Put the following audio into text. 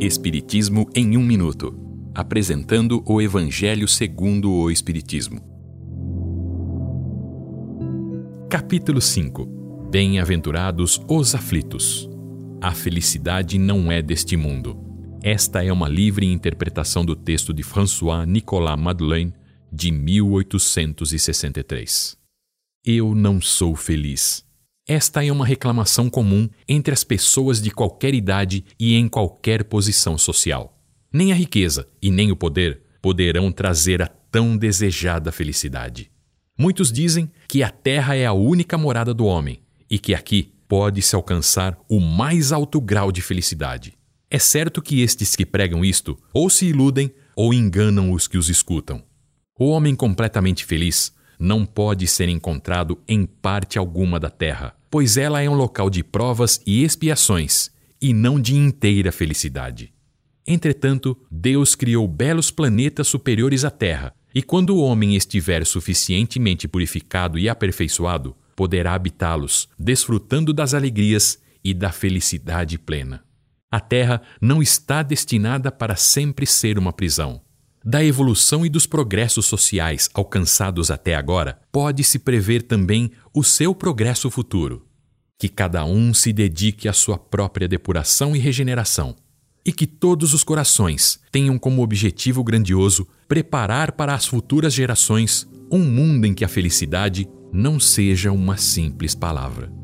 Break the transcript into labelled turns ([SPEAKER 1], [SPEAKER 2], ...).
[SPEAKER 1] Espiritismo em um minuto, apresentando o Evangelho segundo o Espiritismo. Capítulo 5. Bem-aventurados os aflitos. A felicidade não é deste mundo. Esta é uma livre interpretação do texto de François Nicolas Madeleine, de 1863. Eu não sou feliz. Esta é uma reclamação comum entre as pessoas de qualquer idade e em qualquer posição social. Nem a riqueza e nem o poder poderão trazer a tão desejada felicidade. Muitos dizem que a terra é a única morada do homem e que aqui pode-se alcançar o mais alto grau de felicidade. É certo que estes que pregam isto ou se iludem ou enganam os que os escutam. O homem completamente feliz não pode ser encontrado em parte alguma da terra, pois ela é um local de provas e expiações, e não de inteira felicidade. Entretanto, Deus criou belos planetas superiores à Terra, e quando o homem estiver suficientemente purificado e aperfeiçoado, poderá habitá-los, desfrutando das alegrias e da felicidade plena. A Terra não está destinada para sempre ser uma prisão da evolução e dos progressos sociais alcançados até agora, pode-se prever também o seu progresso futuro. Que cada um se dedique à sua própria depuração e regeneração, e que todos os corações tenham como objetivo grandioso preparar para as futuras gerações um mundo em que a felicidade não seja uma simples palavra.